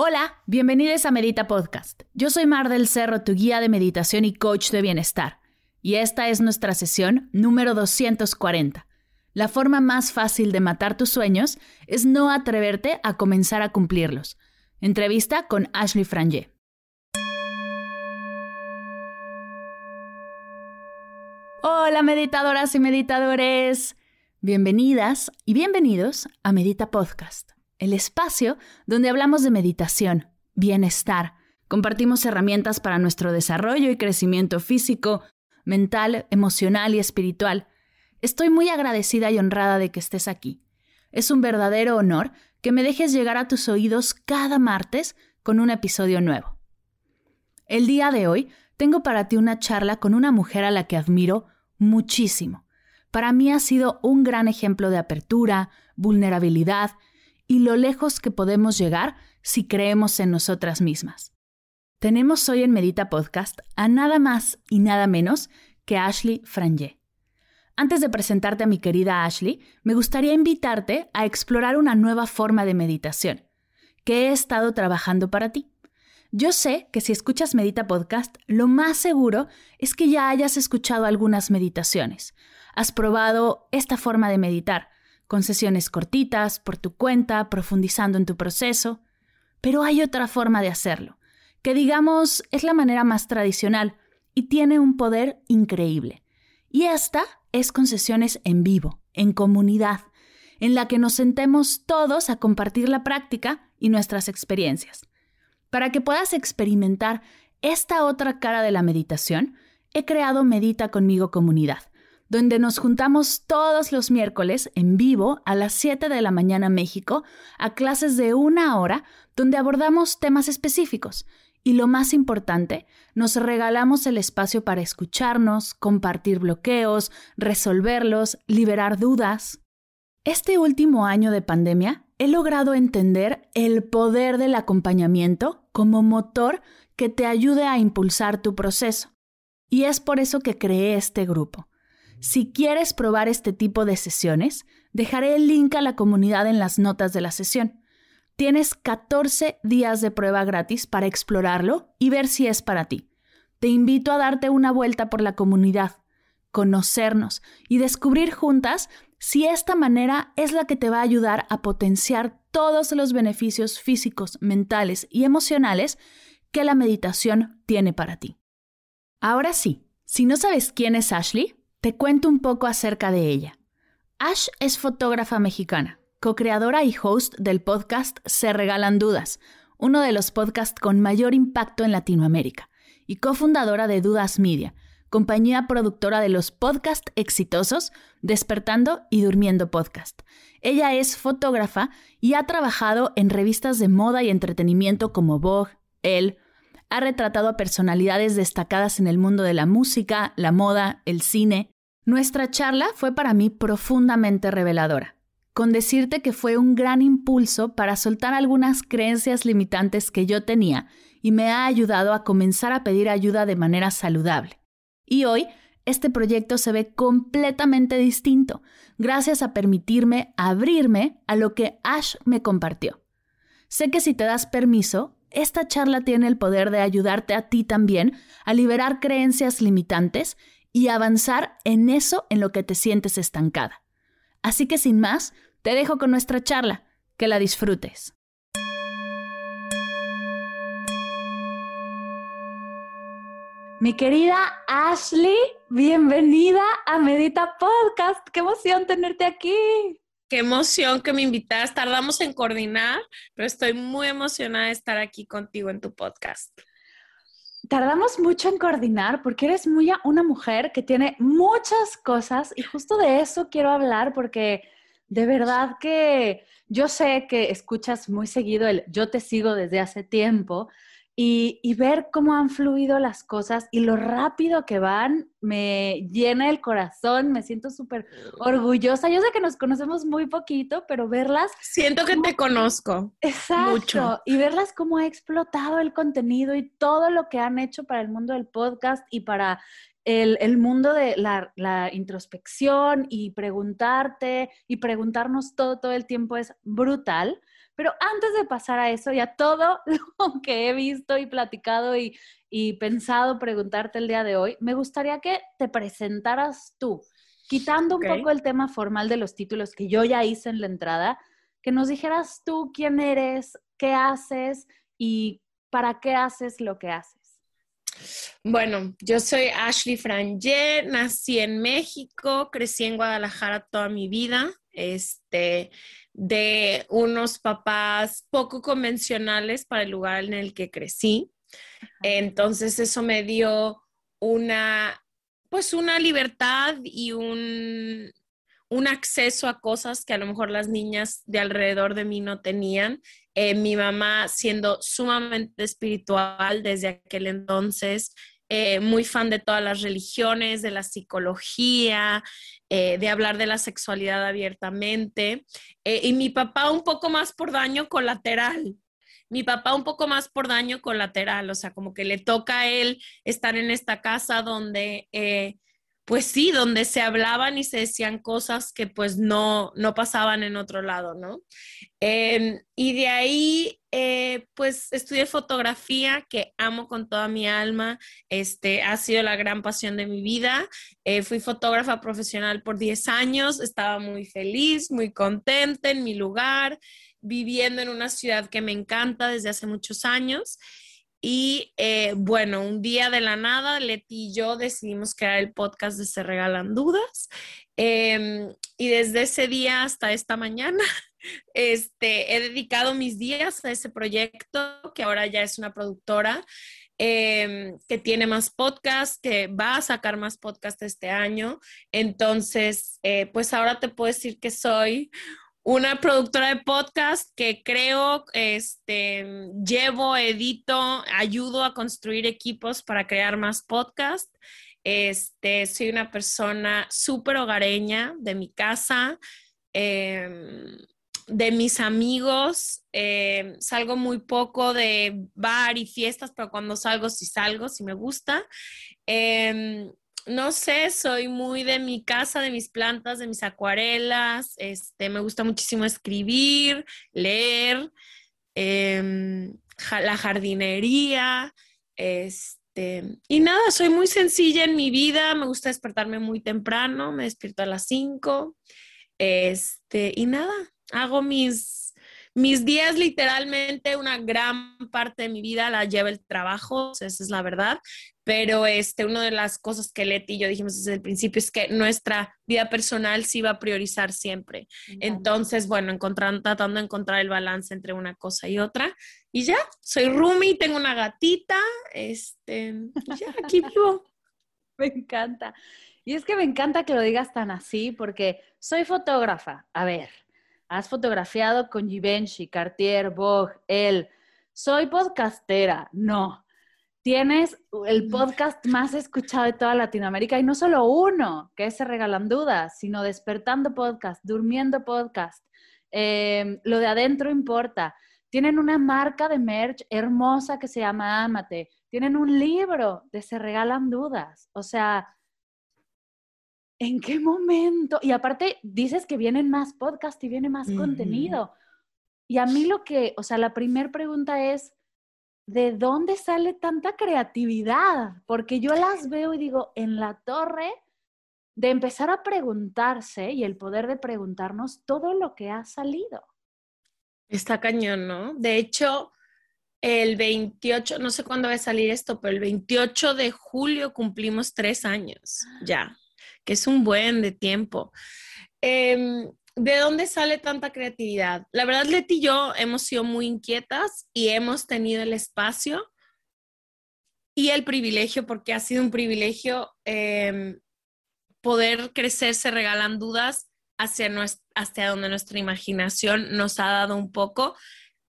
Hola, bienvenidos a Medita Podcast. Yo soy Mar del Cerro, tu guía de meditación y coach de bienestar. Y esta es nuestra sesión número 240. La forma más fácil de matar tus sueños es no atreverte a comenzar a cumplirlos. Entrevista con Ashley Frangé. Hola meditadoras y meditadores. Bienvenidas y bienvenidos a Medita Podcast el espacio donde hablamos de meditación, bienestar, compartimos herramientas para nuestro desarrollo y crecimiento físico, mental, emocional y espiritual. Estoy muy agradecida y honrada de que estés aquí. Es un verdadero honor que me dejes llegar a tus oídos cada martes con un episodio nuevo. El día de hoy tengo para ti una charla con una mujer a la que admiro muchísimo. Para mí ha sido un gran ejemplo de apertura, vulnerabilidad y lo lejos que podemos llegar si creemos en nosotras mismas. Tenemos hoy en Medita Podcast a nada más y nada menos que Ashley Frangé. Antes de presentarte a mi querida Ashley, me gustaría invitarte a explorar una nueva forma de meditación que he estado trabajando para ti. Yo sé que si escuchas Medita Podcast, lo más seguro es que ya hayas escuchado algunas meditaciones. Has probado esta forma de meditar, con sesiones cortitas, por tu cuenta, profundizando en tu proceso. Pero hay otra forma de hacerlo, que digamos es la manera más tradicional y tiene un poder increíble. Y esta es con sesiones en vivo, en comunidad, en la que nos sentemos todos a compartir la práctica y nuestras experiencias. Para que puedas experimentar esta otra cara de la meditación, he creado Medita conmigo comunidad, donde nos juntamos todos los miércoles en vivo a las 7 de la mañana México a clases de una hora donde abordamos temas específicos. Y lo más importante, nos regalamos el espacio para escucharnos, compartir bloqueos, resolverlos, liberar dudas. Este último año de pandemia he logrado entender el poder del acompañamiento como motor que te ayude a impulsar tu proceso. Y es por eso que creé este grupo si quieres probar este tipo de sesiones, dejaré el link a la comunidad en las notas de la sesión. Tienes 14 días de prueba gratis para explorarlo y ver si es para ti. Te invito a darte una vuelta por la comunidad, conocernos y descubrir juntas si esta manera es la que te va a ayudar a potenciar todos los beneficios físicos, mentales y emocionales que la meditación tiene para ti. Ahora sí, si no sabes quién es Ashley, te cuento un poco acerca de ella. Ash es fotógrafa mexicana, co-creadora y host del podcast Se Regalan Dudas, uno de los podcasts con mayor impacto en Latinoamérica, y cofundadora de Dudas Media, compañía productora de los podcasts exitosos Despertando y Durmiendo Podcast. Ella es fotógrafa y ha trabajado en revistas de moda y entretenimiento como Vogue, Elle, ha retratado a personalidades destacadas en el mundo de la música, la moda, el cine, Nuestra charla fue para mí profundamente reveladora, con decirte que fue un gran impulso para soltar algunas creencias limitantes que yo tenía y me ha ayudado a comenzar a pedir ayuda de manera saludable. Y hoy este proyecto se ve completamente distinto, gracias a permitirme abrirme a lo que Ash me compartió. Sé que si te das permiso, esta charla tiene el poder de ayudarte a ti también a liberar creencias limitantes y avanzar en eso en lo que te sientes estancada. Así que sin más, te dejo con nuestra charla. Que la disfrutes. Mi querida Ashley, bienvenida a Medita Podcast. Qué emoción tenerte aquí. Qué emoción que me invitas. Tardamos en coordinar, pero estoy muy emocionada de estar aquí contigo en tu podcast tardamos mucho en coordinar porque eres muy una mujer que tiene muchas cosas y justo de eso quiero hablar porque de verdad que yo sé que escuchas muy seguido el yo te sigo desde hace tiempo y, ver cómo han fluido las cosas y lo rápido que van me llena el corazón, me siento súper orgullosa. Yo sé que nos conocemos muy poquito, pero verlas... Siento que te conozco. Exacto. Mucho. Y verlas cómo ha explotado el contenido y todo lo que han hecho para el mundo del podcast y para el, el, mundo de la, la, introspección y preguntarte y preguntarnos todo, todo el tiempo es brutal. Pero antes de pasar a eso y a todo lo que he visto y platicado y, pensado preguntarte el día de hoy, me gustaría que te presentaras tú, quitando un poco el tema formal de los títulos que yo ya hice en la entrada, que nos dijeras tú quién eres, qué haces y para qué haces lo que haces. Bueno, yo soy Ashley Frangé, nací en México, crecí en Guadalajara toda mi vida. Este, de unos papás poco convencionales para el lugar en el que crecí. Entonces eso me dio una, pues una libertad y un, un acceso a cosas que a lo mejor las niñas de alrededor de mí no tenían. Eh, mi mamá siendo sumamente espiritual desde aquel entonces, eh, muy fan de todas las religiones, de la psicología, eh, de hablar de la sexualidad abiertamente. Eh, y mi papá un poco más por daño colateral. Mi papá un poco más por daño colateral, o sea, como que le toca a él estar en esta casa donde pues sí, donde se hablaban y se decían cosas que pues no, no pasaban en otro lado, ¿no? Em, y de ahí, eh, pues estudié fotografía, que amo con toda mi alma, este, ha sido la gran pasión de mi vida. Eh, fui fotógrafa profesional por 10 años, estaba muy feliz, muy contenta en mi lugar, viviendo en una ciudad que me encanta desde hace muchos años. Y eh, bueno, un día de la nada, Leti y yo decidimos crear el podcast de Se Regalan Dudas. Em, y desde ese día hasta esta mañana, este, he dedicado mis días a ese proyecto, que ahora ya es una productora. Em, que tiene más podcasts, que va a sacar más podcasts este año. Entonces, eh, pues ahora te puedo decir que soy una productora de podcast que creo, este, llevo, edito, ayudo a construir equipos para crear más podcasts. Este, soy una persona súper hogareña de mi casa, em, de mis amigos. Em, salgo muy poco de bar y fiestas, pero cuando salgo, sí salgo, sí me gusta. Em, no sé, soy muy de mi casa, de mis plantas, de mis acuarelas. Este, me gusta muchísimo escribir, leer, em, la jardinería. Este, y nada, soy muy sencilla en mi vida. Me gusta despertarme muy temprano. Me despierto a las 5. Este, y nada, hago mis mis días literalmente una gran parte de mi vida la lleva el trabajo, esa es la verdad, pero este, una de las cosas que Leti y yo dijimos desde el principio es que nuestra vida personal sí va a priorizar siempre. Entonces, bueno, encontrando, tratando de encontrar el balance entre una cosa y otra. Y ya, soy Rumi, tengo una gatita, este, ya, aquí vivo. me encanta. Y es que me encanta que lo digas tan así, porque soy fotógrafa. A ver, has fotografiado con Givenchy, Cartier, Vogue, él. Soy podcastera. No, tienes el podcast más escuchado de toda Latinoamérica y no solo uno, que es Se Regalan Dudas, sino Despertando Podcast, Durmiendo Podcast, em, Lo de Adentro Importa. Tienen una marca de merch hermosa que se llama Amate. Tienen un libro de Se Regalan Dudas. O sea, ¿en qué momento? Y aparte, dices que vienen más podcasts y viene más contenido. Y a mí lo que, o sea, la primera pregunta es, ¿de dónde sale tanta creatividad? Porque yo las veo y digo, en la torre, de empezar a preguntarse y el poder de preguntarnos todo lo que ha salido. Está cañón, ¿no? De hecho, el 28, no sé cuándo va a salir esto, pero el 28 de julio cumplimos tres años ya, que es un buen de tiempo. Em, ¿De dónde sale tanta creatividad? La verdad, Leti y yo hemos sido muy inquietas y hemos tenido el espacio y el privilegio, porque ha sido un privilegio em, poder crecer, se regalan dudas hacia, hacia donde nuestra imaginación nos ha dado un poco.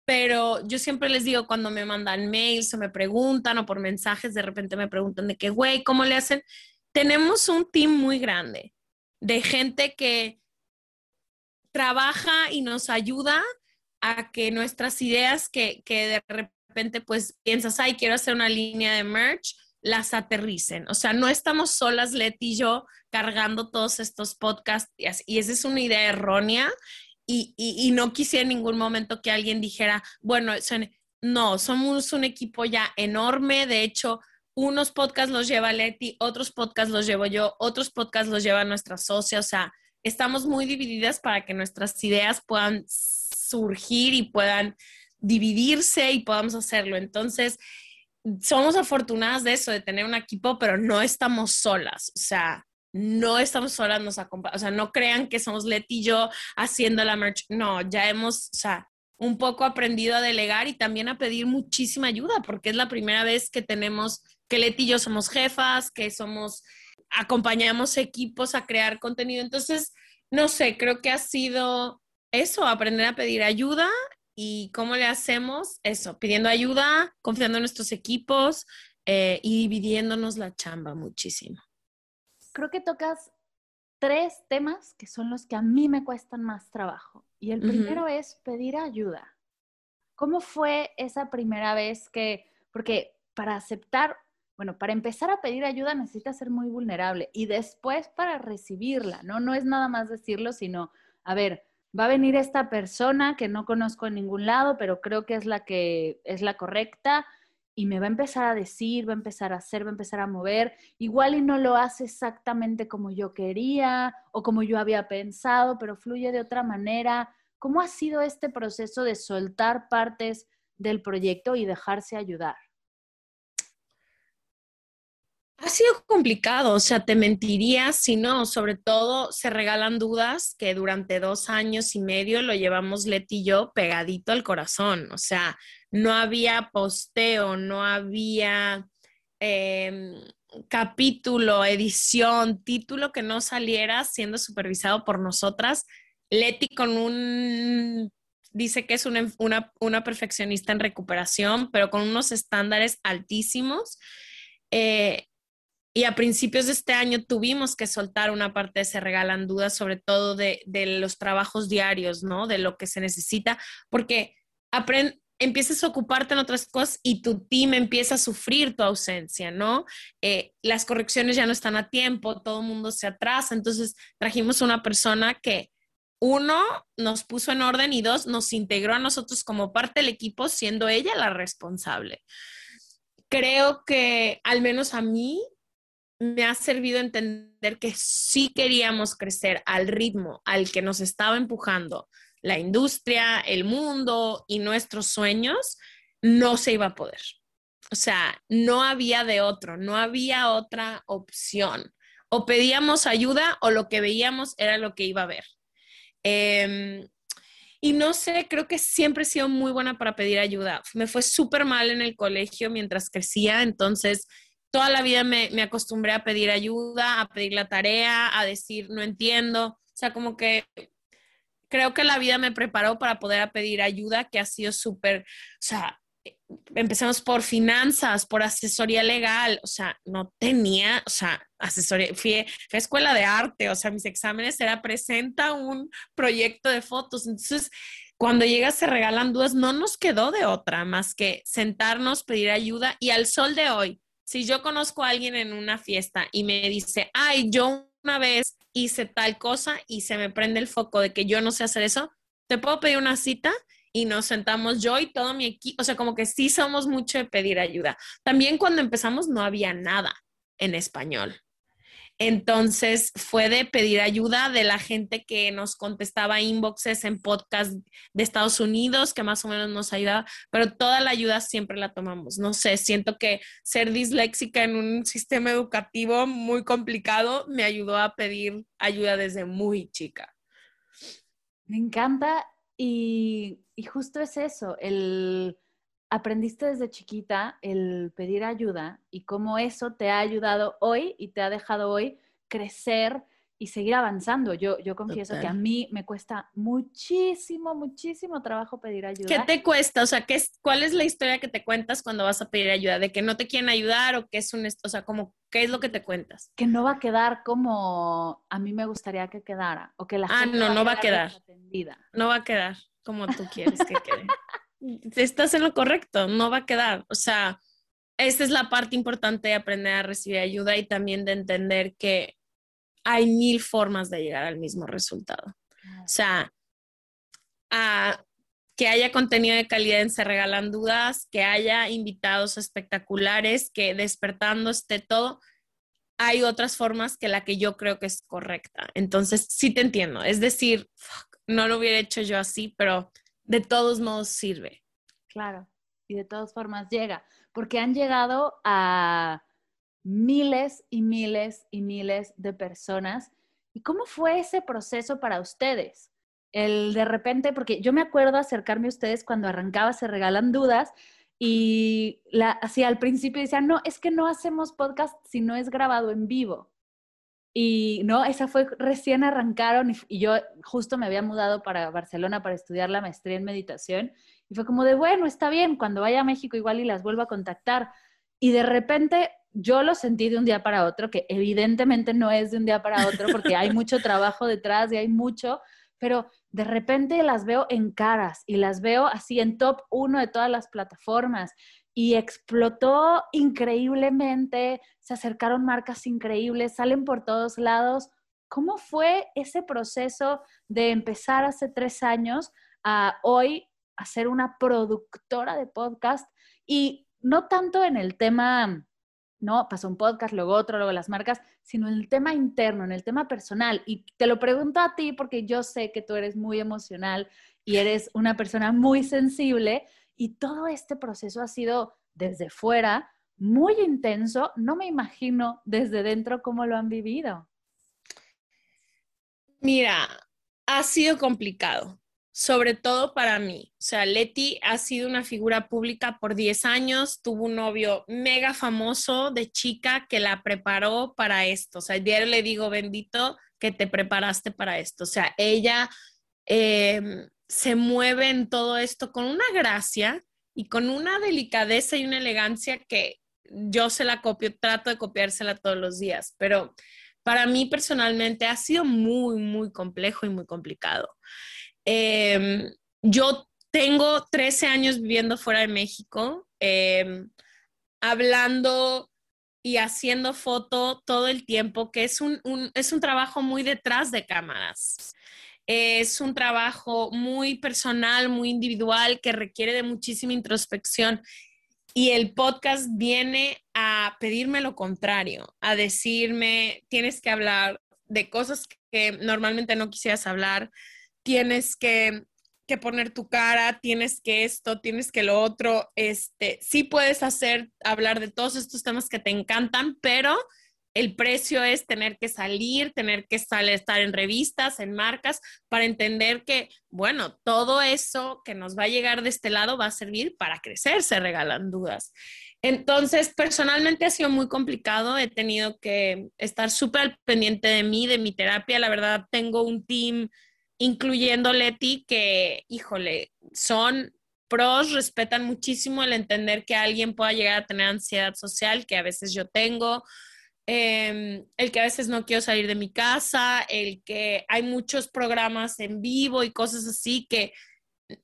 Pero yo siempre les digo cuando me mandan mails o me preguntan o por mensajes, de repente me preguntan de qué, güey, ¿cómo le hacen? Tenemos un team muy grande de gente que trabaja y nos ayuda a que nuestras ideas que, de repente pues piensas, ay, quiero hacer una línea de merch, las aterricen. O sea, no estamos solas, Leti y yo, cargando todos estos podcasts y, esa es una idea errónea y, y, no quisiera en ningún momento que alguien dijera, bueno, no, somos un equipo ya enorme, de hecho, unos podcasts los lleva Leti, otros podcasts los llevo yo, otros podcasts los lleva nuestra socia, o sea, estamos muy divididas para que nuestras ideas puedan surgir y puedan dividirse y podamos hacerlo. Entonces, somos afortunadas de eso, de tener un equipo, pero no estamos solas. O sea, no estamos solas, nos acompañan. O sea, no crean que somos Leti y yo haciendo la merch. No, ya hemos, o sea, un poco aprendido a delegar y también a pedir muchísima ayuda, porque es la primera vez que tenemos, que Leti y yo somos jefas, que somos acompañamos equipos a crear contenido. Entonces, no sé, creo que ha sido eso, aprender a pedir ayuda y cómo le hacemos eso, pidiendo ayuda, confiando en nuestros equipos eh, y dividiéndonos la chamba muchísimo. Creo que tocas tres temas que son los que a mí me cuestan más trabajo. Y el primero es pedir ayuda. ¿Cómo fue esa primera vez que, porque para aceptar bueno, para empezar a pedir ayuda necesitas ser muy vulnerable y después para recibirla, ¿no? No es nada más decirlo, sino, a ver, va a venir esta persona que no conozco en ningún lado, pero creo que es la que es la correcta y me va a empezar a decir, va a empezar a hacer, va a empezar a mover, igual y no lo hace exactamente como yo quería o como yo había pensado, pero fluye de otra manera. ¿Cómo ha sido este proceso de soltar partes del proyecto y dejarse ayudar? Ha sido complicado, o sea, te mentiría si no, sobre todo se regalan dudas que durante dos años y medio lo llevamos Leti y yo pegadito al corazón, o sea, no había posteo, no había em, capítulo, edición, título que no saliera siendo supervisado por nosotras. Leti con un, dice que es una, una perfeccionista en recuperación, pero con unos estándares altísimos. Eh, y a principios de este año tuvimos que soltar una parte de Se Regalan Dudas, sobre todo de, los trabajos diarios, ¿no? De lo que se necesita, porque empiezas a ocuparte en otras cosas y tu team empieza a sufrir tu ausencia, ¿no? Eh, las correcciones ya no están a tiempo, todo el mundo se atrasa, entonces trajimos una persona que, uno, nos puso en orden y dos, nos integró a nosotros como parte del equipo, siendo ella la responsable. Creo que al menos a mí me ha servido entender que sí queríamos crecer al ritmo al que nos estaba empujando la industria, el mundo y nuestros sueños, no se iba a poder. O sea, no había de otro, no había otra opción. O pedíamos ayuda o lo que veíamos era lo que iba a haber. Em, y no sé, creo que siempre he sido muy buena para pedir ayuda. Me fue súper mal en el colegio mientras crecía, entonces toda la vida me, acostumbré a pedir ayuda, a pedir la tarea, a decir no entiendo. O sea, como que creo que la vida me preparó para poder pedir ayuda, que ha sido súper, o sea, empezamos por finanzas, por asesoría legal, o sea, no tenía, o sea, asesoría, fui, a escuela de arte, o sea, mis exámenes era presenta un proyecto de fotos, entonces cuando llegas se regalan dudas, no nos quedó de otra más que sentarnos, pedir ayuda y al sol de hoy, si yo conozco a alguien en una fiesta y me dice, ay, yo una vez hice tal cosa y se me prende el foco de que yo no sé hacer eso, ¿te puedo pedir una cita? y nos sentamos yo y todo mi equipo, o sea, como que sí somos mucho de pedir ayuda. También cuando empezamos no había nada en español. Entonces fue de pedir ayuda de la gente que nos contestaba inboxes en podcast de Estados Unidos, que más o menos nos ayudaba, pero toda la ayuda siempre la tomamos. No sé, siento que ser disléxica en un sistema educativo muy complicado me ayudó a pedir ayuda desde muy chica. Me encanta y, justo es eso, el aprendiste desde chiquita el pedir ayuda y cómo eso te ha ayudado hoy y te ha dejado hoy crecer y seguir avanzando. Yo, yo confieso que a mí me cuesta muchísimo, muchísimo trabajo pedir ayuda. ¿Qué te cuesta? O sea, ¿qué es, ¿cuál es la historia que te cuentas cuando vas a pedir ayuda? ¿De que no te quieren ayudar o qué es un, o sea, como, qué es lo que te cuentas? Que no va a quedar como a mí me gustaría que quedara o que la ah, no, no va a quedar. No va a quedar como tú quieres que quede. Estás en lo correcto, no va a quedar. O sea, esta es la parte importante de aprender a recibir ayuda y también de entender que hay mil formas de llegar al mismo resultado. O sea, que haya contenido de calidad en Se Regalan Dudas, que haya invitados espectaculares, que despertando esté todo, hay otras formas que la que yo creo que es correcta. Entonces, sí te entiendo. Es decir, no lo hubiera hecho yo así, pero de todos modos sirve. Claro, y de todas formas llega, porque han llegado a miles y miles y miles de personas. ¿Y cómo fue ese proceso para ustedes? El de repente, porque yo me acuerdo acercarme a ustedes cuando arrancaba Se Regalan Dudas y la, así al principio decían, no, es que no hacemos podcast si no es grabado en vivo. Y no, esa fue, recién arrancaron y, y, yo justo me había mudado para Barcelona para estudiar la maestría en meditación y fue como de, bueno, está bien, cuando vaya a México igual y las vuelvo a contactar. Y de repente yo lo sentí de un día para otro, que evidentemente no es de un día para otro porque hay mucho trabajo detrás y hay mucho, pero de repente las veo en caras y las veo así en top uno de todas las plataformas y explotó increíblemente, se acercaron marcas increíbles, salen por todos lados. ¿Cómo fue ese proceso de empezar hace tres años a hoy a ser una productora de podcast? Y no tanto en el tema ¿no? Pasó un podcast, luego otro, luego las marcas, sino en el tema interno, en el tema personal. Y te lo pregunto a ti porque yo sé que tú eres muy emocional y eres una persona muy sensible y todo este proceso ha sido desde fuera muy intenso. No me imagino desde dentro cómo lo han vivido. Mira, ha sido complicado sobre todo para mí. O sea, Leti ha sido una figura pública por 10 años, tuvo un novio mega famoso de chica que la preparó para esto. O sea, diario le digo, bendito que te preparaste para esto. O sea, ella em, se mueve en todo esto con una gracia y con una delicadeza y una elegancia que yo se la copio, trato de copiársela todos los días, pero para mí personalmente ha sido muy, muy complejo y muy complicado. Em, yo tengo 13 años viviendo fuera de México, em, hablando y haciendo foto todo el tiempo, que es un, es un trabajo muy detrás de cámaras. Es un trabajo muy personal, muy individual, que requiere de muchísima introspección. Y el podcast viene a pedirme lo contrario, a decirme, tienes que hablar de cosas que normalmente no quisieras hablar, tienes que, poner tu cara, tienes que esto, tienes que lo otro. Este, sí puedes hacer, hablar de todos estos temas que te encantan, pero el precio es tener que salir, tener que salir, estar en revistas, en marcas, para entender que, bueno, todo eso que nos va a llegar de este lado va a servir para crecer, se regalan dudas. Entonces, personalmente ha sido muy complicado, he tenido que estar súper pendiente de mí, de mi terapia, la verdad, tengo un team incluyendo Leti, que, híjole, son pros respetan muchísimo el entender que alguien pueda llegar a tener ansiedad social, que a veces yo tengo, em, el que a veces no quiero salir de mi casa, el que hay muchos programas en vivo y cosas así que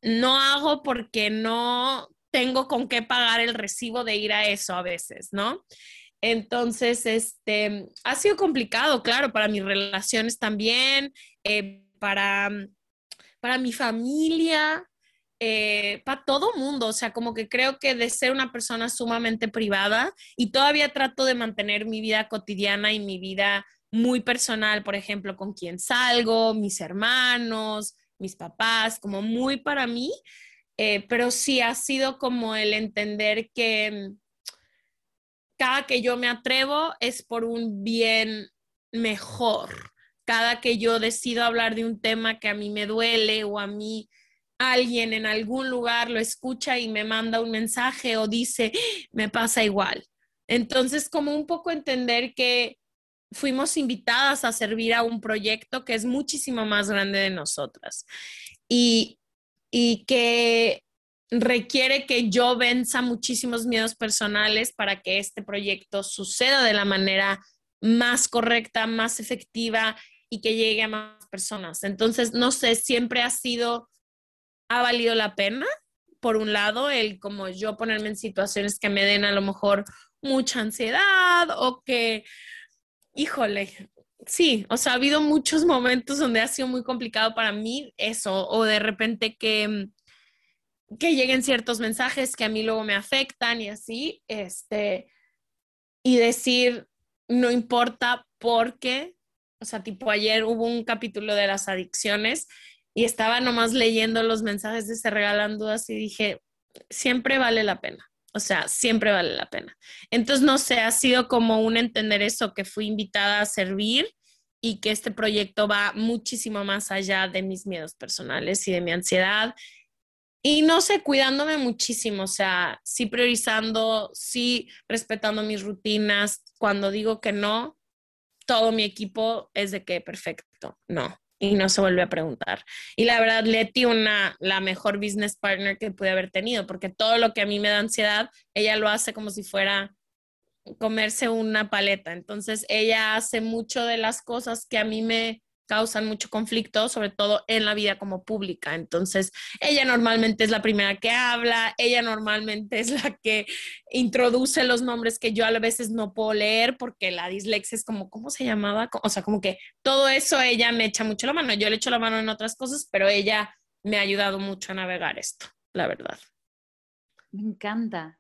no hago porque no tengo con qué pagar el recibo de ir a eso a veces, ¿no? Entonces, este, ha sido complicado, claro, para mis relaciones también, eh, para, para mi familia, eh, para todo mundo. O sea, como que creo que de ser una persona sumamente privada y todavía trato de mantener mi vida cotidiana y mi vida muy personal, por ejemplo, con quién salgo, mis hermanos, mis papás, como muy para mí. Eh, pero sí ha sido como el entender que cada que yo me atrevo es por un bien mejor. Cada que yo decido hablar de un tema que a mí me duele o a mí alguien en algún lugar lo escucha y me manda un mensaje o dice, me pasa igual. Entonces, como un poco entender que fuimos invitadas a servir a un proyecto que es muchísimo más grande de nosotras y, y que requiere que yo venza muchísimos miedos personales para que este proyecto suceda de la manera más correcta, más efectiva y que llegue a más personas. Entonces, no sé, siempre ha sido, ha valido la pena, por un lado, el como yo ponerme en situaciones que me den a lo mejor mucha ansiedad o que, híjole, sí, o sea, ha habido muchos momentos donde ha sido muy complicado para mí eso, o de repente que que lleguen ciertos mensajes que a mí luego me afectan y así, este, y decir, no importa porque, o sea, tipo ayer hubo un capítulo de las adicciones y estaba nomás leyendo los mensajes de Se Regalan Dudas y dije, siempre vale la pena. O sea, siempre vale la pena. Entonces, no sé, ha sido como un entender eso, que fui invitada a servir y que este proyecto va muchísimo más allá de mis miedos personales y de mi ansiedad y no sé, cuidándome muchísimo, o sea, sí priorizando, sí respetando mis rutinas. Cuando digo que no, todo mi equipo es de que perfecto, no. Y no se vuelve a preguntar. Y la verdad, Leti, una, la mejor business partner que pude haber tenido, porque todo lo que a mí me da ansiedad, ella lo hace como si fuera comerse una paleta. Entonces, ella hace mucho de las cosas que a mí me, causan mucho conflicto, sobre todo en la vida como pública. Entonces, ella normalmente es la primera que habla, ella normalmente es la que introduce los nombres que yo a veces no puedo leer porque la dislexia es como, ¿cómo se llamaba? O sea, como que todo eso ella me echa mucho la mano. Yo le echo la mano en otras cosas, pero ella me ha ayudado mucho a navegar esto, la verdad. Me encanta.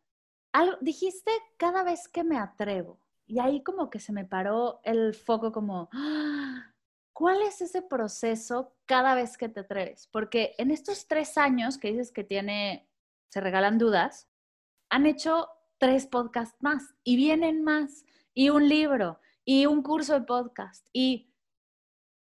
Algo, dijiste cada vez que me atrevo. Y ahí como que se me paró el foco como, ¡ah! ¿Cuál es ese proceso cada vez que te atreves? Porque en estos tres años que dices que tiene, se regalan dudas, han hecho tres podcasts más y vienen más, y un libro, y un curso de podcast. ¿Y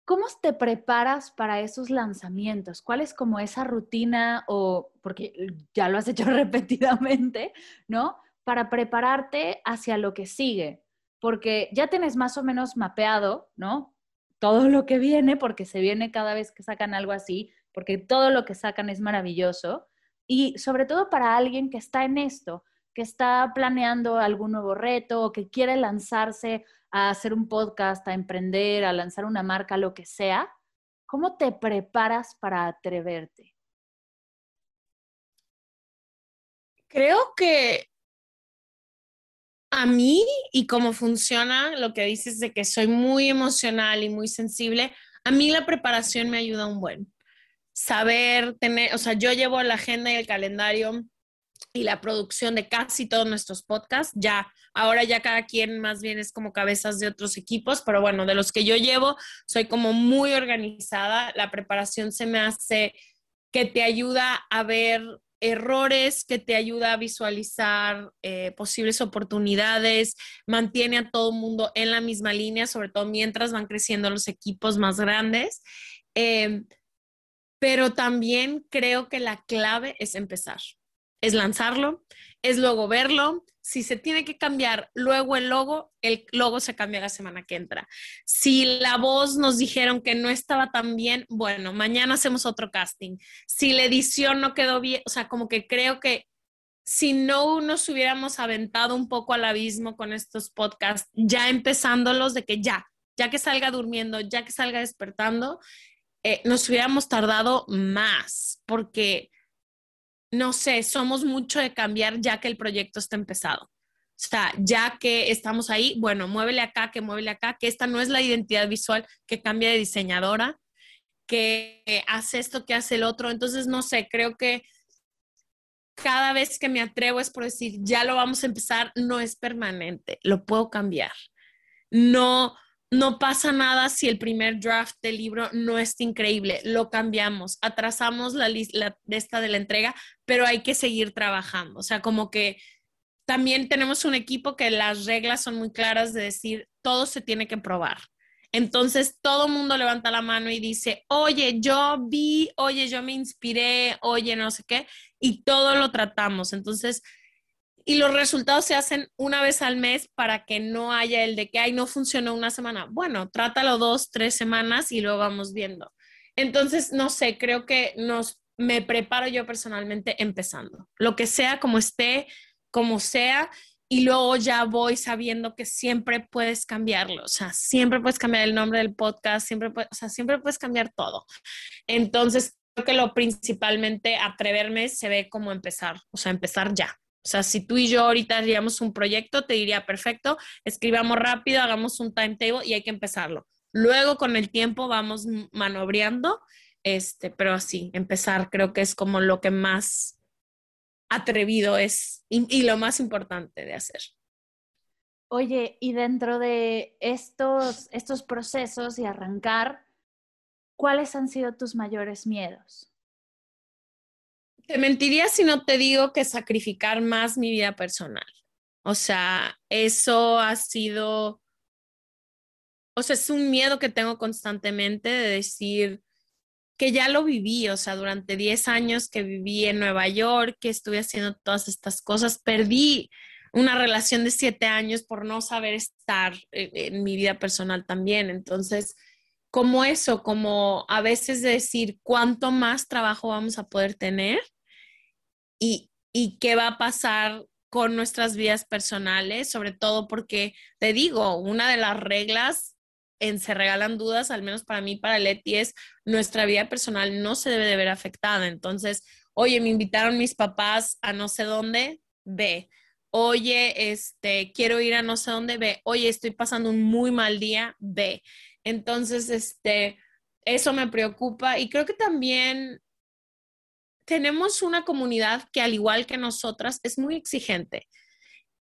cómo te preparas para esos lanzamientos? ¿Cuál es como esa rutina o, porque ya lo has hecho repetidamente, ¿no? Para prepararte hacia lo que sigue. Porque ya tienes más o menos mapeado, ¿no? Todo lo que viene, porque se viene cada vez que sacan algo así, porque todo lo que sacan es maravilloso. Y sobre todo para alguien que está en esto, que está planeando algún nuevo reto o que quiere lanzarse a hacer un podcast, a emprender, a lanzar una marca, lo que sea, ¿cómo te preparas para atreverte? Creo que a mí y cómo funciona lo que dices de que soy muy emocional y muy sensible, a mí la preparación me ayuda un buen. Saber tener, o sea, yo llevo la agenda y el calendario y la producción de casi todos nuestros podcasts. Ya, ahora ya cada quien más bien es como cabezas de otros equipos, pero bueno, de los que yo llevo, soy como muy organizada. La preparación se me hace que te ayuda a ver errores que te ayuda a visualizar eh, posibles oportunidades, mantiene a todo el mundo en la misma línea, sobre todo mientras van creciendo los equipos más grandes. Em, pero también creo que la clave es empezar, es lanzarlo, es luego verlo, si se tiene que cambiar luego el logo, el logo se cambia la semana que entra. Si la voz nos dijeron que no estaba tan bien, bueno, mañana hacemos otro casting. Si la edición no quedó bien, o sea, como que creo que si no nos hubiéramos aventado un poco al abismo con estos podcasts, ya empezándolos de que ya, ya que salga durmiendo, ya que salga despertando, eh, nos hubiéramos tardado más, porque no sé, somos mucho de cambiar ya que el proyecto está empezado. O sea, ya que estamos ahí, bueno, muévele acá, que muévele acá, que esta no es la identidad visual que cambia de diseñadora, que hace esto, que hace el otro. Entonces, no sé, creo que cada vez que me atrevo es por decir, ya lo vamos a empezar, no es permanente, lo puedo cambiar. No, no pasa nada si el primer draft del libro no es increíble, lo cambiamos, atrasamos la lista de la entrega, pero hay que seguir trabajando. O sea, como que también tenemos un equipo que las reglas son muy claras de decir, todo se tiene que probar. Entonces todo mundo levanta la mano y dice, oye, yo vi, oye, yo me inspiré, oye, no sé qué, y todo lo tratamos. Entonces, y los resultados se hacen una vez al mes para que no haya el de que, ay, no funcionó una semana. Bueno, trátalo dos, tres semanas y luego vamos viendo. Entonces, no sé, creo que nos, me preparo yo personalmente empezando. Lo que sea, como esté, como sea, y luego ya voy sabiendo que siempre puedes cambiarlo, o sea, siempre puedes cambiar el nombre del podcast, siempre, puedes, o sea, siempre puedes cambiar todo. Entonces, creo que lo principalmente atreverme se ve como empezar, o sea, empezar ya. O sea, si tú y yo ahorita haríamos un proyecto, te diría, perfecto, escribamos rápido, hagamos un timetable y hay que empezarlo. Luego con el tiempo vamos manobreando, este, pero así, empezar creo que es como lo que más atrevido es y, lo más importante de hacer. Oye, y dentro de estos, estos procesos y arrancar, ¿cuáles han sido tus mayores miedos? Te mentiría si no te digo que sacrificar más mi vida personal. O sea, eso ha sido, o sea, es un miedo que tengo constantemente de decir que ya lo viví, o sea, durante 10 años que viví en Nueva York, que estuve haciendo todas estas cosas, perdí una relación de 7 años por no saber estar en mi vida personal también. Entonces, como eso, como a veces decir cuánto más trabajo vamos a poder tener y, y qué va a pasar con nuestras vidas personales, sobre todo porque, te digo, una de las reglas en Se Regalan Dudas, al menos para mí, para Leti, es nuestra vida personal no se debe de ver afectada. Entonces, oye, me invitaron mis papás a no sé dónde, ve. Oye, este, quiero ir a no sé dónde, ve. Oye, estoy pasando un muy mal día, ve. Entonces, este, eso me preocupa y creo que también tenemos una comunidad que al igual que nosotras es muy exigente.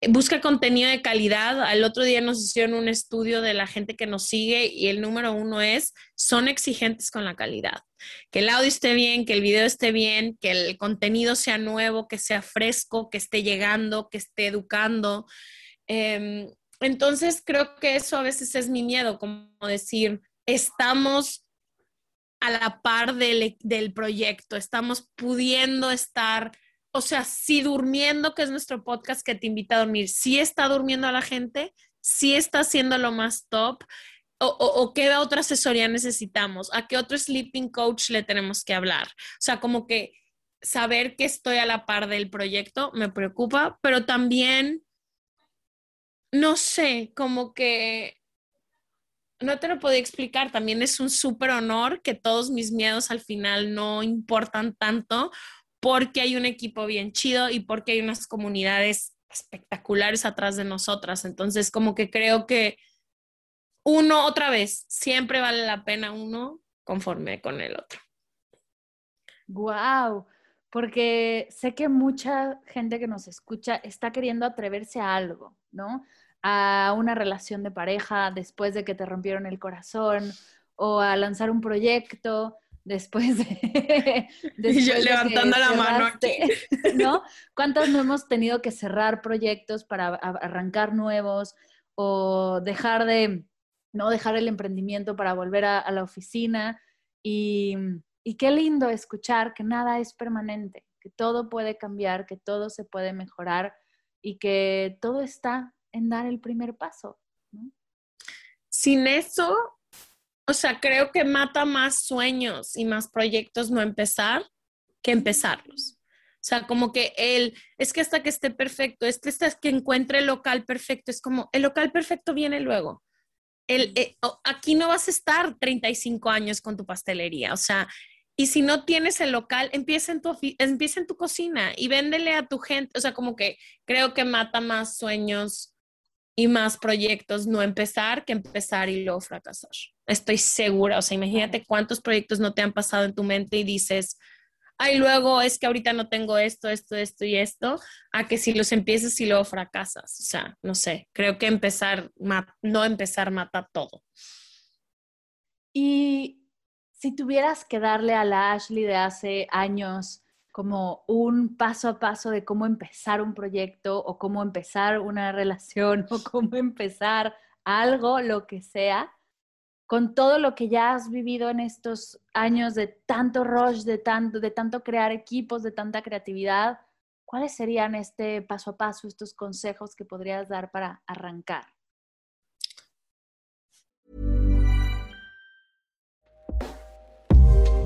Busca contenido de calidad. Al otro día nos hicieron un estudio de la gente que nos sigue y el número uno es, son exigentes con la calidad. Que el audio esté bien, que el video esté bien, que el contenido sea nuevo, que sea fresco, que esté llegando, que esté educando. Em, entonces creo que eso a veces es mi miedo, como decir, estamos a la par del, del proyecto, estamos pudiendo estar, o sea, si durmiendo, que es nuestro podcast que te invita a dormir, si está durmiendo a la gente, si está haciendo lo más top, o, o, qué otra asesoría necesitamos, a qué otro sleeping coach le tenemos que hablar. O sea, como que saber que estoy a la par del proyecto me preocupa, pero también, no sé, como que no te lo puedo explicar, también es un súper honor que todos mis miedos al final no importan tanto porque hay un equipo bien chido y porque hay unas comunidades espectaculares atrás de nosotras. Entonces, como que creo que uno, otra vez, siempre vale la pena uno conforme con el otro. Wow, porque sé que mucha gente que nos escucha está queriendo atreverse a algo, ¿no? a una relación de pareja después de que te rompieron el corazón o a lanzar un proyecto después de... y yo levantando la mano aquí. ¿No? ¿Cuántas no hemos tenido que cerrar proyectos para arrancar nuevos o dejar de, no dejar el emprendimiento para volver a, la oficina? Y, y qué lindo escuchar que nada es permanente, que todo puede cambiar, que todo se puede mejorar y que todo está en dar el primer paso. Sin eso, o sea, creo que mata más sueños y más proyectos no empezar que empezarlos. O sea, como que él, es que hasta que esté perfecto, es que hasta que encuentre el local perfecto, es como, el local perfecto viene luego. El, eh, aquí no vas a estar 35 años con tu pastelería, o sea, y si no tienes el local, empieza en tu, empieza en tu cocina y véndele a tu gente, o sea, como que creo que mata más sueños y más proyectos no empezar que empezar y luego fracasar. Estoy segura, o sea, imagínate cuántos proyectos no te han pasado en tu mente y dices, ay, luego es que ahorita no tengo esto, esto, esto y esto, a que si los empiezas y luego fracasas. O sea, no sé, creo que empezar, no empezar mata todo. Y si tuvieras que darle a la Ashley de hace años como un paso a paso de cómo empezar un proyecto o cómo empezar una relación o cómo empezar algo, lo que sea, con todo lo que ya has vivido en estos años de tanto rush, de tanto, de tanto crear equipos, de tanta creatividad, ¿cuáles serían este paso a paso, estos consejos que podrías dar para arrancar?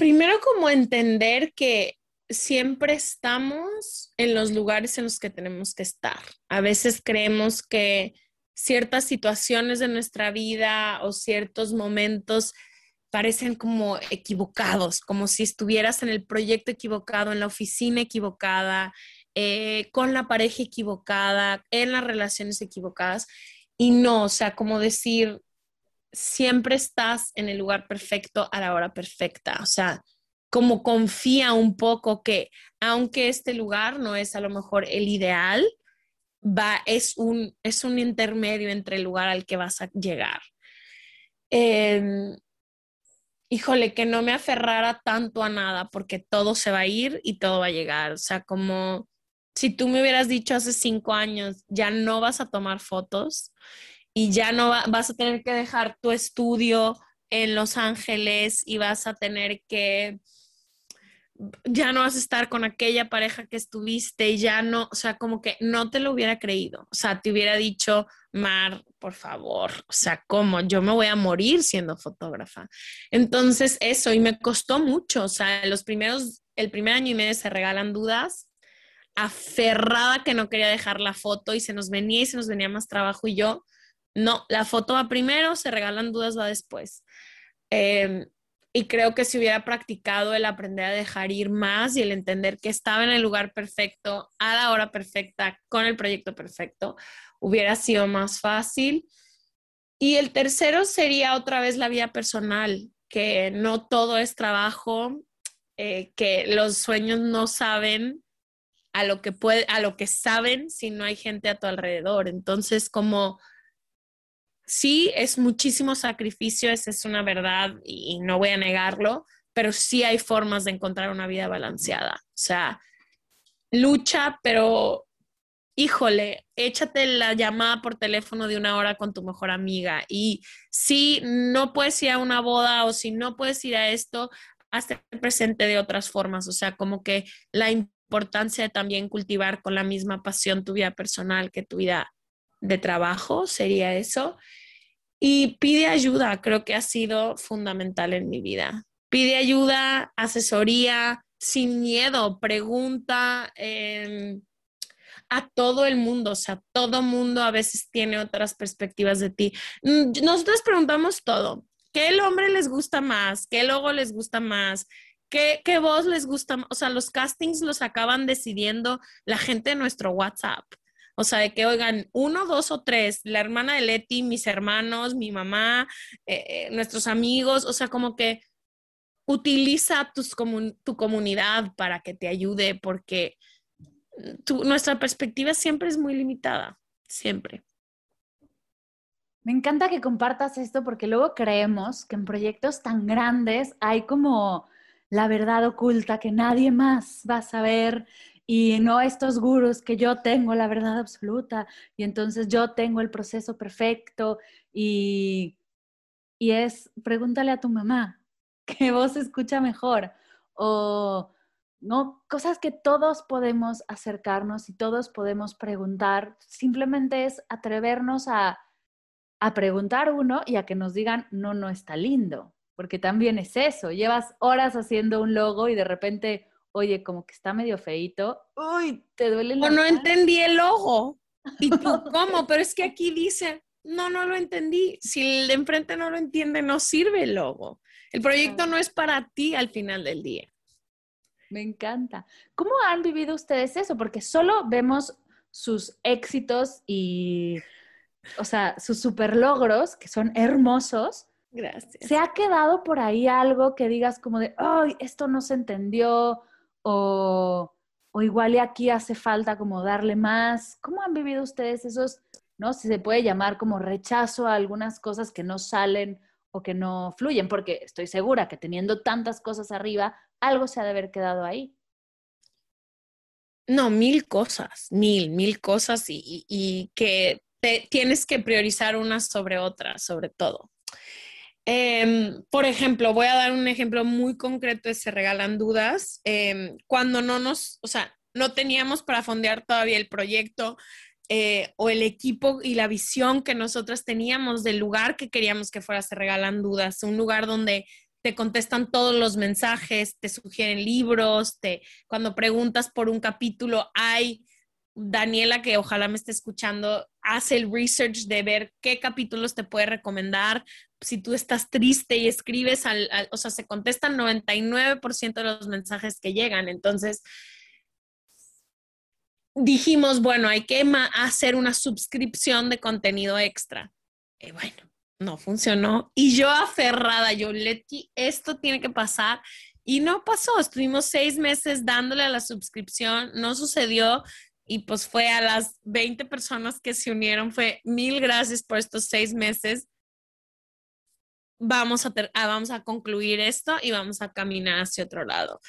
Primero, como entender que siempre estamos en los lugares en los que tenemos que estar. A veces creemos que ciertas situaciones de nuestra vida o ciertos momentos parecen como equivocados, como si estuvieras en el proyecto equivocado, en la oficina equivocada, eh, con la pareja equivocada, en las relaciones equivocadas. Y no, o sea, como decir, siempre estás en el lugar perfecto a la hora perfecta. O sea, como confía un poco que aunque este lugar no es a lo mejor el ideal, va, es, un, es un intermedio entre el lugar al que vas a llegar. Em, híjole, que no me aferrara tanto a nada porque todo se va a ir y todo va a llegar. O sea, como si tú me hubieras dicho hace cinco años, ya no vas a tomar fotos y ya no vas a tener que dejar tu estudio en Los Ángeles y vas a tener que ya no vas a estar con aquella pareja que estuviste y ya no, o sea, como que no te lo hubiera creído. O sea, te hubiera dicho, Mar, por favor, o sea, ¿cómo? Yo me voy a morir siendo fotógrafa. Entonces, eso, y me costó mucho, o sea, los primeros, el primer año y medio se regalan dudas, aferrada que no quería dejar la foto y se nos venía y se nos venía más trabajo y yo, no, la foto va primero, se regalan dudas, va después. Eh, y creo que si hubiera practicado el aprender a dejar ir más y el entender que estaba en el lugar perfecto, a la hora perfecta, con el proyecto perfecto, hubiera sido más fácil. Y el tercero sería otra vez la vida personal, que no todo es trabajo, eh, que los sueños no saben a lo que puede, a lo que saben si no hay gente a tu alrededor. Entonces, como sí es muchísimo sacrificio, esa es una verdad y, no voy a negarlo, pero sí hay formas de encontrar una vida balanceada. O sea, lucha, pero híjole, échate la llamada por teléfono de una hora con tu mejor amiga y si no puedes ir a una boda o si no puedes ir a esto, hazte presente de otras formas, o sea, como que la importancia de también cultivar con la misma pasión tu vida personal que tu vida de trabajo, sería eso. Y pide ayuda, creo que ha sido fundamental en mi vida. Pide ayuda, asesoría, sin miedo, pregunta em, a todo el mundo, o sea, todo mundo a veces tiene otras perspectivas de ti. Mm, nosotros preguntamos todo. ¿Qué el hombre les gusta más? ¿Qué logo les gusta más? ¿Qué, ¿Qué voz les gusta más? O sea, los castings los acaban decidiendo la gente de nuestro WhatsApp. O sea, de que, oigan, uno, dos o tres, la hermana de Leti, mis hermanos, mi mamá, eh, eh, nuestros amigos, o sea, como que utiliza tu comunidad para que te ayude porque nuestra perspectiva siempre es muy limitada, siempre. Me encanta que compartas esto porque luego creemos que en proyectos tan grandes hay como la verdad oculta que nadie más va a saber y no estos gurús que yo tengo la verdad absoluta y entonces yo tengo el proceso perfecto y, y es pregúntale a tu mamá que vos escucha mejor o no cosas que todos podemos acercarnos y todos podemos preguntar simplemente es atrevernos a a preguntar uno y a que nos digan, no, no está lindo, porque también es eso, llevas horas haciendo un logo y de repente, oye, como que está medio feito, uy, te duele la O no entendí el logo. ¿Y tú cómo? Pero es que aquí dice, no, no lo entendí. Si el de enfrente no lo entiende, no sirve el logo. El proyecto no es para ti al final del día. Me encanta. ¿Cómo han vivido ustedes eso? Porque solo vemos sus éxitos y o sea, sus super logros, que son hermosos. Gracias. ¿Se ha quedado por ahí algo que digas como de, ay, esto no se entendió? O, o igual y aquí hace falta como darle más. ¿Cómo han vivido ustedes esos, no? Si se puede llamar como rechazo a algunas cosas que no salen o que no fluyen, porque estoy segura que teniendo tantas cosas arriba, algo se ha de haber quedado ahí. No, mil cosas, mil, mil cosas y, y que tienes que priorizar unas sobre otras, sobre todo. Em, por ejemplo, voy a dar un ejemplo muy concreto de Se Regalan Dudas. Em, cuando no nos, o sea, no teníamos para fondear todavía el proyecto eh, o el equipo y la visión que nosotras teníamos del lugar que queríamos que fuera Se Regalan Dudas, un lugar donde te contestan todos los mensajes, te sugieren libros, te, cuando preguntas por un capítulo hay Daniela, que ojalá me esté escuchando, hace el research de ver qué capítulos te puede recomendar. Si tú estás triste y escribes, o sea, se contestan 99% de los mensajes que llegan. Entonces, dijimos, bueno, hay que hacer una suscripción de contenido extra. Y bueno, no funcionó. Y yo aferrada, yo, Leti, esto tiene que pasar. Y no pasó, estuvimos seis meses dándole a la suscripción, no sucedió y pues fue a las 20 personas que se unieron, fue mil gracias por estos seis meses. Vamos a, ah, vamos a concluir esto y vamos a caminar hacia otro lado.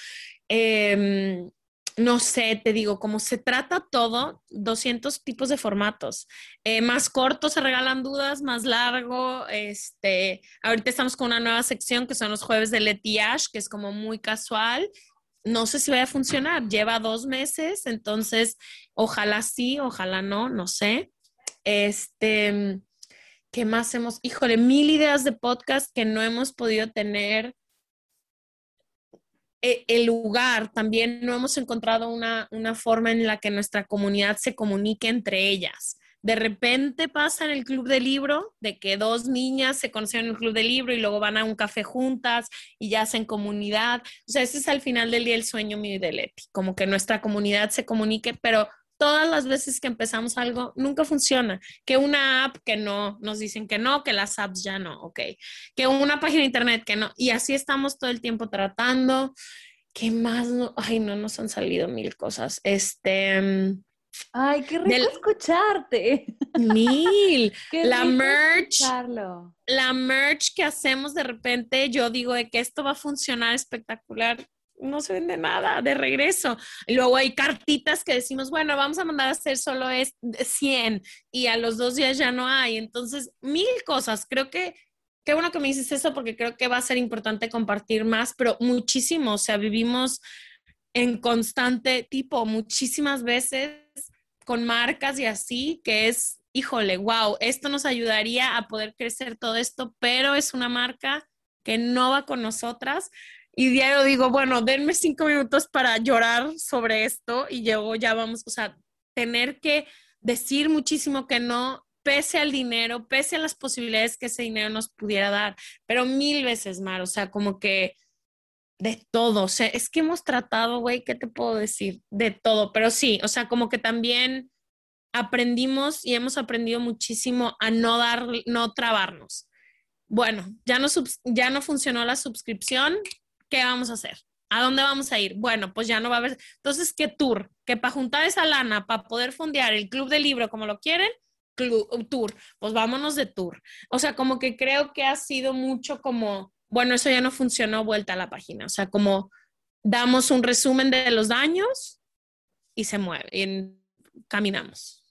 Em, no sé, te digo, como se trata todo, 200 tipos de formatos. Eh, más cortos se regalan dudas, más largo. Este, ahorita estamos con una nueva sección que son los jueves de Leti Ash, que es como muy casual no sé si vaya a funcionar. Lleva dos meses, entonces ojalá sí, ojalá no, no sé. Este, ¿qué más hemos? Híjole, mil ideas de podcast que no hemos podido tener. E, el lugar, también no hemos encontrado una, una forma en la que nuestra comunidad se comunique entre ellas de repente pasa en el club de libro, de que dos niñas se conocen en el club de libro y luego van a un café juntas y ya hacen comunidad. O sea, ese es al final del día el sueño mío y de Leti, como que nuestra comunidad se comunique, pero todas las veces que empezamos algo nunca funciona. Que una app que no, nos dicen que no, que las apps ya no, ok. Que una página internet que no. Y así estamos todo el tiempo tratando. ¿Qué más? Ay, no nos han salido mil cosas. Este mm, Ay, qué rico escucharte. Mil. la merch. La merch que hacemos de repente, yo digo de que esto va a funcionar espectacular. No se vende nada de regreso. Y luego hay cartitas que decimos, bueno, vamos a mandar a hacer solo es 100 y a los dos días ya no hay. Entonces, mil cosas. Creo que qué bueno que me dices eso porque creo que va a ser importante compartir más, pero muchísimo. O sea, vivimos en constante tipo muchísimas veces con marcas y así, que es, híjole, wow, esto nos ayudaría a poder crecer todo esto, pero es una marca que no va con nosotras. Y diario digo, bueno, denme cinco minutos para llorar sobre esto y luego ya vamos, o sea, tener que decir muchísimo que no, pese al dinero, pese a las posibilidades que ese dinero nos pudiera dar, pero mil veces más, o sea, como que de todo, o sea, es que hemos tratado, güey, ¿qué te puedo decir? De todo, pero sí, o sea, como que también aprendimos y hemos aprendido muchísimo a no dar, no trabarnos. Bueno, ya no, ya no funcionó la suscripción, ¿qué vamos a hacer? ¿A dónde vamos a ir? Bueno, pues ya no va a haber. Entonces, ¿qué tour? Que para juntar esa lana, para poder fondear el club de libro como lo quieren, club, tour, pues vámonos de tour. O sea, como que creo que ha sido mucho como, bueno, eso ya no funcionó, vuelta a la página. O sea, como damos un resumen de los daños y se mueve, y caminamos.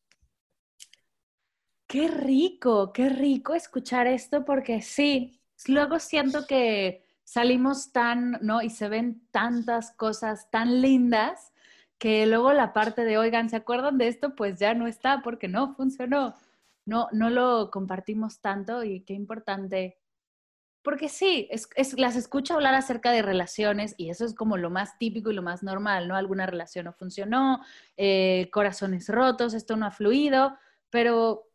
Qué rico, qué rico escuchar esto porque sí, luego siento que salimos tan, ¿no? Y se ven tantas cosas tan lindas que luego la parte de, oigan, ¿se acuerdan de esto? Pues ya no está porque no funcionó. No, no lo compartimos tanto y qué importante. Porque sí, es, las escucho hablar acerca de relaciones y eso es como lo más típico y lo más normal, ¿no? Alguna relación no funcionó, eh, corazones rotos, esto no ha fluido, pero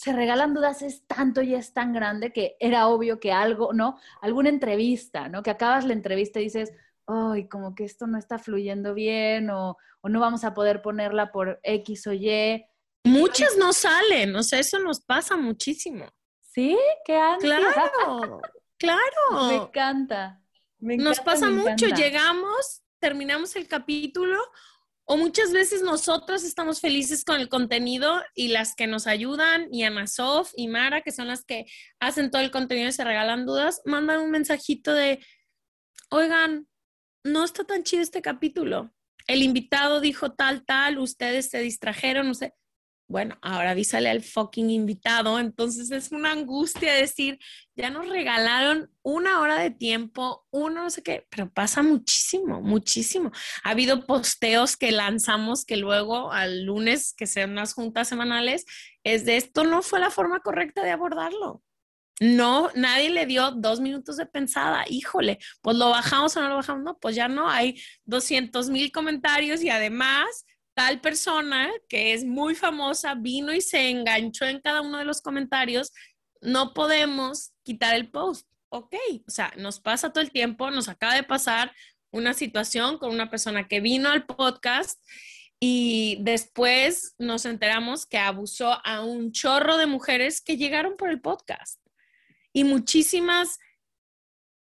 se regalan dudas es tanto y es tan grande que era obvio que algo, ¿no? Alguna entrevista, ¿no? Que acabas la entrevista y dices, ay, como que esto no está fluyendo bien o, no vamos a poder ponerla por X o Y. Muchas no salen, o sea, eso nos pasa muchísimo. ¿Sí? ¿Qué ansia? Claro, claro. Me encanta. nos pasa mucho, llegamos, terminamos el capítulo o muchas veces nosotros estamos felices con el contenido y las que nos ayudan, y Ana Sof y Mara, que son las que hacen todo el contenido y se regalan dudas, mandan un mensajito de, oigan, no está tan chido este capítulo. El invitado dijo tal, tal, ustedes se distrajeron, no sé bueno, ahora avísale al fucking invitado. Entonces es una angustia decir, ya nos regalaron una hora de tiempo, uno no sé qué, pero pasa muchísimo, muchísimo. Ha habido posteos que lanzamos que luego al lunes, que sean unas juntas semanales, es de esto no fue la forma correcta de abordarlo. No, nadie le dio dos minutos de pensada. Híjole, pues lo bajamos o no lo bajamos. No, pues ya no, hay 200 mil comentarios y además tal persona que es muy famosa vino y se enganchó en cada uno de los comentarios, no podemos quitar el post. Ok, o sea, nos pasa todo el tiempo, nos acaba de pasar una situación con una persona que vino al podcast y después nos enteramos que abusó a un chorro de mujeres que llegaron por el podcast. Y muchísimas,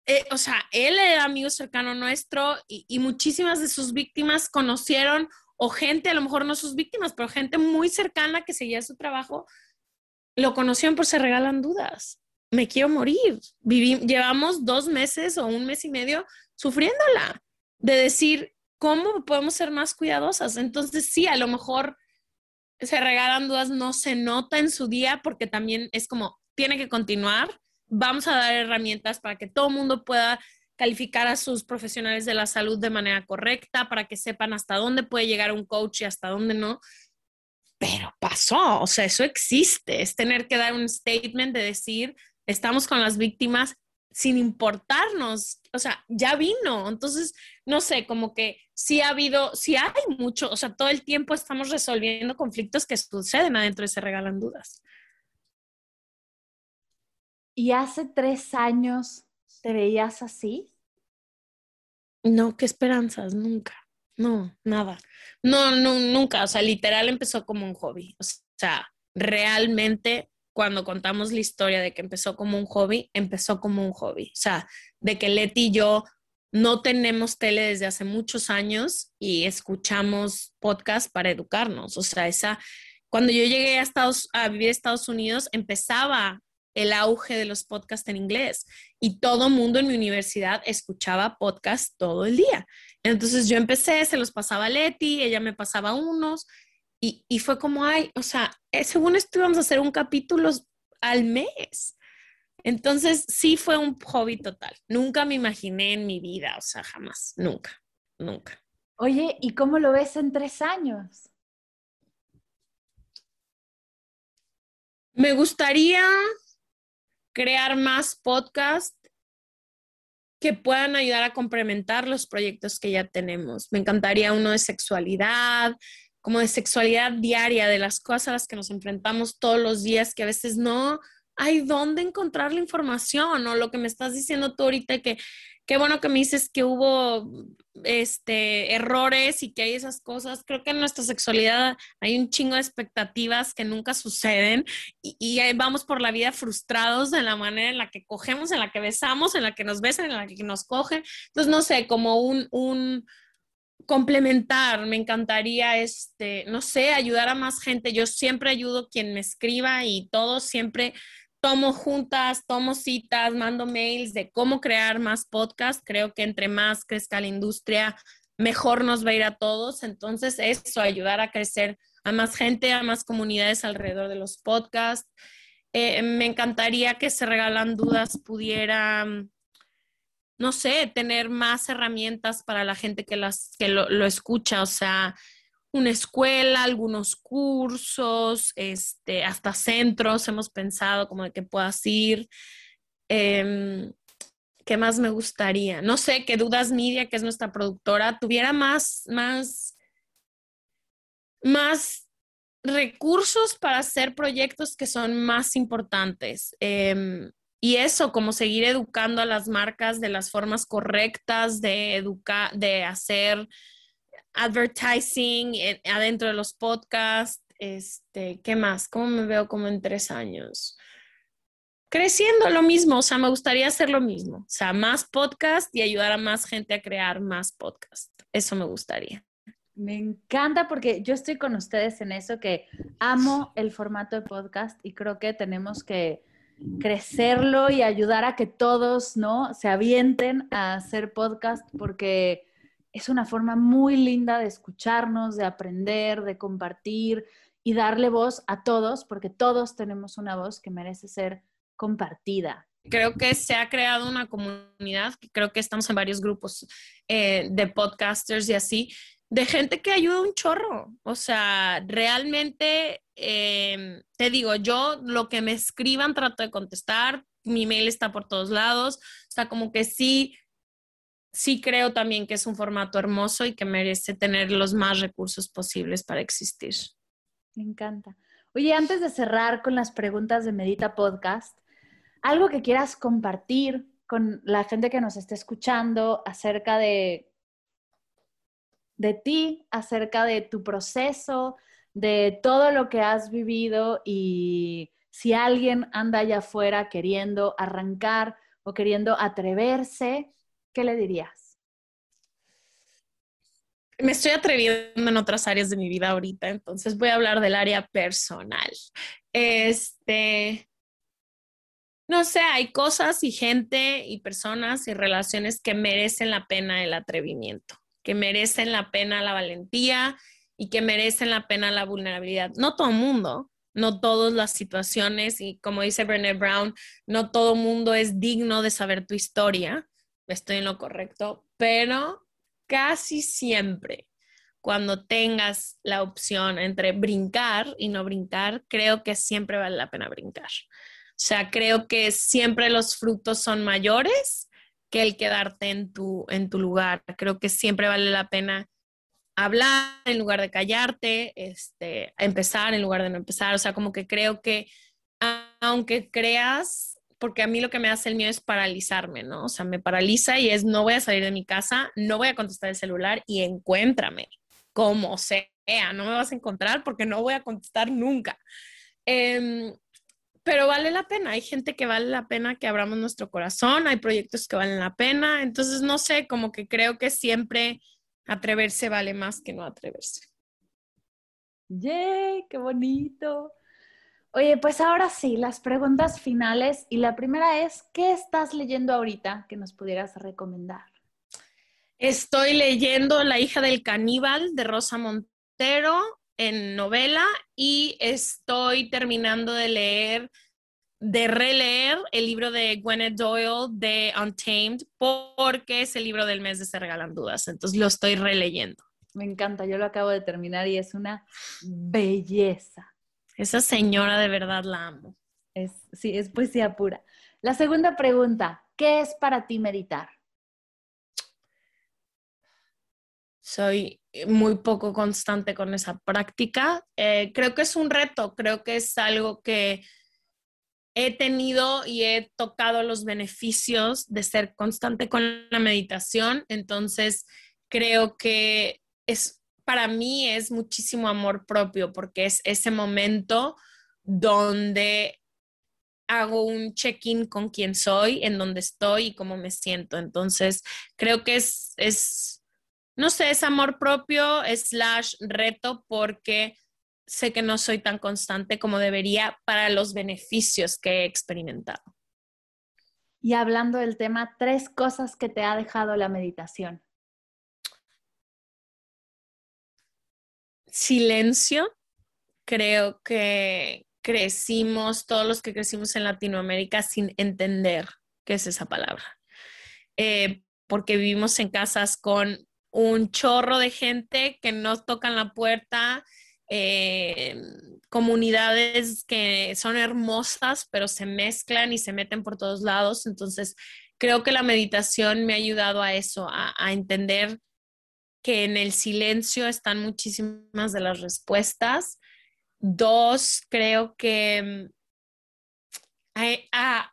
eh, o sea, él era amigo cercano nuestro y, y muchísimas de sus víctimas conocieron o gente, a lo mejor no sus víctimas, pero gente muy cercana que seguía su trabajo, lo conocían por se regalan dudas. Me quiero morir. llevamos dos meses o un mes y medio sufriéndola, de decir, ¿cómo podemos ser más cuidadosas? Entonces, sí, a lo mejor se regalan dudas, no se nota en su día porque también es como, tiene que continuar. Vamos a dar herramientas para que todo el mundo pueda calificar a sus profesionales de la salud de manera correcta para que sepan hasta dónde puede llegar un coach y hasta dónde no. Pero pasó, o sea, eso existe, es tener que dar un statement de decir, estamos con las víctimas sin importarnos, o sea, ya vino, entonces, no sé, como que sí ha habido, sí hay mucho, o sea, todo el tiempo estamos resolviendo conflictos que suceden adentro y se regalan dudas. Y hace tres años ¿Te veías así? No, qué esperanzas, nunca. No, nada. No, no, nunca. O sea, literal empezó como un hobby. O sea, realmente cuando contamos la historia de que empezó como un hobby, empezó como un hobby. O sea, de que Leti y yo no tenemos tele desde hace muchos años y escuchamos podcast para educarnos. O sea, esa, cuando yo llegué a, Estados, a vivir a Estados Unidos, empezaba el auge de los podcasts en inglés y todo mundo en mi universidad escuchaba podcast todo el día. Entonces yo empecé, se los pasaba a Leti, ella me pasaba unos y, y fue como, ay, o sea, eh, según esto íbamos a hacer un capítulo al mes. Entonces sí fue un hobby total. Nunca me imaginé en mi vida, o sea, jamás, nunca, nunca. Oye, ¿y cómo lo ves en tres años? Me gustaría crear más podcasts que puedan ayudar a complementar los proyectos que ya tenemos. Me encantaría uno de sexualidad, como de sexualidad diaria, de las cosas a las que nos enfrentamos todos los días, que a veces no hay dónde encontrar la información o lo que me estás diciendo tú ahorita que qué bueno que me dices que hubo este, errores y que hay esas cosas. Creo que en nuestra sexualidad hay un chingo de expectativas que nunca suceden y, y, vamos por la vida frustrados de la manera en la que cogemos, en la que besamos, en la que nos besan, en la que nos cogen. Entonces, no sé, como un, un complementar, me encantaría, este, no sé, ayudar a más gente. Yo siempre ayudo quien me escriba y todo siempre tomo juntas, tomo citas, mando mails de cómo crear más podcasts. Creo que entre más crezca la industria, mejor nos va a ir a todos. Entonces, eso, ayudar a crecer a más gente, a más comunidades alrededor de los podcasts. Eh, me encantaría que se regalan dudas pudiera, no sé, tener más herramientas para la gente que, las, que lo, lo escucha. O sea, una escuela, algunos cursos, este, hasta centros hemos pensado como de que puedas ir. Em, ¿Qué más me gustaría? No sé, que Dudas Media, que es nuestra productora, tuviera más, más, más recursos para hacer proyectos que son más importantes. Em, y eso, como seguir educando a las marcas de las formas correctas de educar, de hacer advertising adentro de los podcasts. Este, ¿qué más? ¿Cómo me veo como en tres años? Creciendo lo mismo, o sea, me gustaría hacer lo mismo, o sea, más podcast y ayudar a más gente a crear más podcast. Eso me gustaría. Me encanta porque yo estoy con ustedes en eso, que amo el formato de podcast y creo que tenemos que crecerlo y ayudar a que todos, ¿no? Se avienten a hacer podcast porque es una forma muy linda de escucharnos, de aprender, de compartir y darle voz a todos, porque todos tenemos una voz que merece ser compartida. Creo que se ha creado una comunidad, creo que estamos en varios grupos eh, de podcasters y así, de gente que ayuda un chorro. O sea, realmente, em, te digo, yo lo que me escriban trato de contestar, mi mail está por todos lados, o sea, como que sí sí creo también que es un formato hermoso y que merece tener los más recursos posibles para existir. Me encanta. Oye, antes de cerrar con las preguntas de Medita Podcast, algo que quieras compartir con la gente que nos esté escuchando acerca de, de ti, acerca de tu proceso, de todo lo que has vivido y si alguien anda allá afuera queriendo arrancar o queriendo atreverse, ¿qué le dirías? Me estoy atreviendo en otras áreas de mi vida ahorita, entonces voy a hablar del área personal. Este, no sé, hay cosas y gente y personas y relaciones que merecen la pena el atrevimiento, que merecen la pena la valentía y que merecen la pena la vulnerabilidad. No todo el mundo, no todas las situaciones y como dice Brené Brown, no todo mundo es digno de saber tu historia estoy en lo correcto, pero casi siempre cuando tengas la opción entre brincar y no brincar, creo que siempre vale la pena brincar. O sea, creo que siempre los frutos son mayores que el quedarte en tu, en tu lugar. Creo que siempre vale la pena hablar en lugar de callarte, este, empezar en lugar de no empezar. O sea, como que creo que aunque creas porque a mí lo que me hace el miedo es paralizarme, ¿no? O sea, me paraliza y es no voy a salir de mi casa, no voy a contestar el celular y encuéntrame, como sea, no me vas a encontrar porque no voy a contestar nunca. Em, pero vale la pena, hay gente que vale la pena que abramos nuestro corazón, hay proyectos que valen la pena, entonces no sé, como que creo que siempre atreverse vale más que no atreverse. ¡Yay! ¡Qué bonito! Oye, pues ahora sí, las preguntas finales. Y la primera es, ¿qué estás leyendo ahorita que nos pudieras recomendar? Estoy leyendo La hija del caníbal de Rosa Montero en novela y estoy terminando de leer, de releer el libro de Gwyneth Doyle de Untamed porque es el libro del mes de Se Regalan Dudas. Entonces lo estoy releyendo. Me encanta, yo lo acabo de terminar y es una belleza. Esa señora de verdad la amo. Es, sí, es poesía pura. La segunda pregunta, ¿qué es para ti meditar? Soy muy poco constante con esa práctica. Eh, creo que es un reto, creo que es algo que he tenido y he tocado los beneficios de ser constante con la meditación, entonces creo que es para mí es muchísimo amor propio porque es ese momento donde hago un check-in con quién soy, en dónde estoy y cómo me siento. Entonces, creo que es, es, no sé, es amor propio slash reto porque sé que no soy tan constante como debería para los beneficios que he experimentado. Y hablando del tema, tres cosas que te ha dejado la meditación. Silencio. Creo que crecimos, todos los que crecimos en Latinoamérica, sin entender qué es esa palabra. Eh, porque vivimos en casas con un chorro de gente que no tocan la puerta, eh, comunidades que son hermosas, pero se mezclan y se meten por todos lados. Entonces, creo que la meditación me ha ayudado a eso, a entender que en el silencio están muchísimas de las respuestas. Dos, creo que mm, a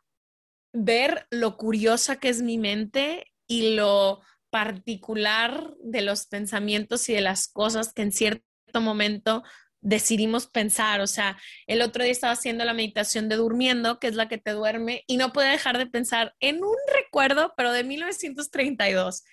ver lo curiosa que es mi mente y lo particular de los pensamientos y de las cosas que en cierto momento decidimos pensar. O sea, el otro día estaba haciendo la meditación de durmiendo, que es la que te duerme, y no pude dejar de pensar en un recuerdo, pero de 1932.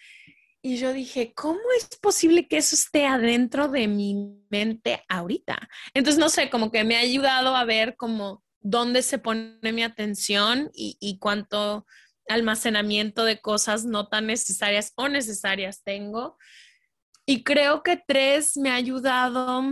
Y yo dije, ¿cómo es posible que eso esté adentro de mi mente ahorita? Entonces, no sé, como que me ha ayudado a ver como dónde se pone mi atención y, y cuánto almacenamiento de cosas no tan necesarias o necesarias tengo. Y creo que tres me ha ayudado,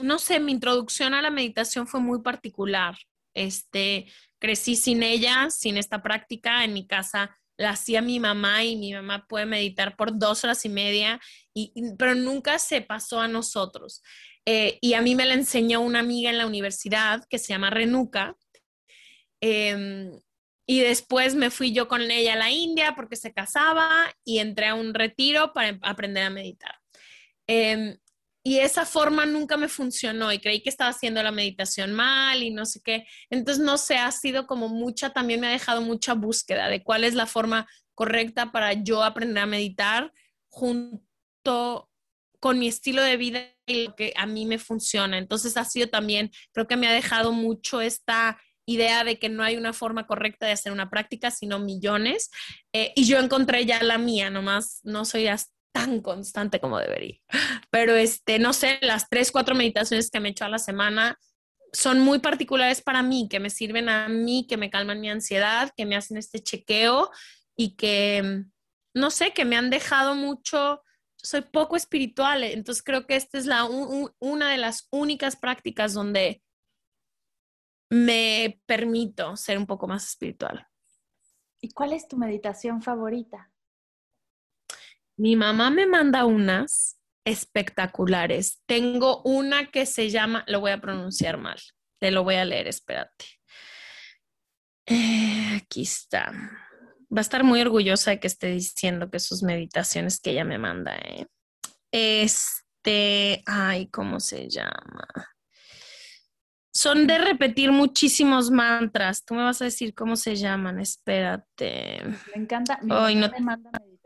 no sé, mi introducción a la meditación fue muy particular. Este, crecí sin ella, sin esta práctica. En mi casa la hacía mi mamá y mi mamá puede meditar por dos horas y media, y, pero nunca se pasó a nosotros. Eh, y a mí me la enseñó una amiga en la universidad que se llama Renuka. Em, y después me fui yo con ella a la India porque se casaba y entré a un retiro para aprender a meditar. Em, y esa forma nunca me funcionó y creí que estaba haciendo la meditación mal y no sé qué. Entonces, no sé, ha sido como mucha, también me ha dejado mucha búsqueda de cuál es la forma correcta para yo aprender a meditar junto con mi estilo de vida y lo que a mí me funciona. Entonces, ha sido también, creo que me ha dejado mucho esta idea de que no hay una forma correcta de hacer una práctica, sino millones. Eh, y yo encontré ya la mía, nomás no soy tan constante como debería. Pero este, no sé, las tres, cuatro meditaciones que me he hecho a la semana son muy particulares para mí, que me sirven a mí, que me calman mi ansiedad, que me hacen este chequeo y que, no sé, que me han dejado mucho, soy poco espiritual, entonces creo que esta es la, una de las únicas prácticas donde me permito ser un poco más espiritual. ¿Y cuál es tu meditación favorita? Mi mamá me manda unas espectaculares. Tengo una que se llama, lo voy a pronunciar mal, te lo voy a leer, espérate. Eh, aquí está. Va a estar muy orgullosa de que esté diciendo que sus meditaciones que ella me manda. ¿eh? Este, ay, ¿cómo se llama? Son de repetir muchísimos mantras. Tú me vas a decir cómo se llaman. Espérate. Me encanta. Mi no... me manda meditaciones.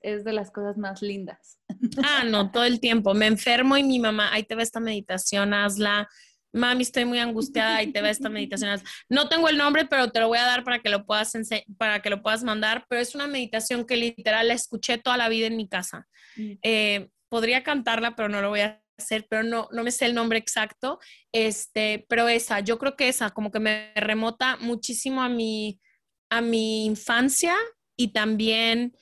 Es de las cosas más lindas. Ah, no, todo el tiempo. Me enfermo y mi mamá, ahí te ve esta meditación, hazla. Mami, estoy muy angustiada, ahí te ve esta meditación. No tengo el nombre, pero te lo voy a dar para que lo puedas para que lo puedas mandar. Pero es una meditación que literal la escuché toda la vida en mi casa. Mm. Eh, podría cantarla, pero no lo voy a hacer, pero no, no me sé el nombre exacto, este, pero esa, yo creo que esa como que me remota muchísimo a mi, a mi infancia y también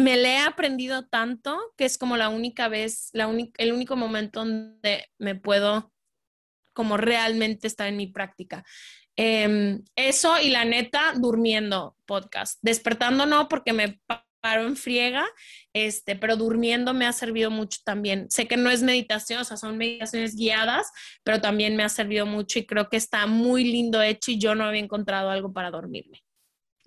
me le he aprendido tanto que es como la única vez, la el único momento donde me puedo como realmente estar en mi práctica. Em, eso y la neta, durmiendo podcast. Despertando no, porque me paro en friega, este, pero durmiendo me ha servido mucho también. Sé que no es meditación, o sea, son meditaciones guiadas, pero también me ha servido mucho y creo que está muy lindo hecho y yo no había encontrado algo para dormirme.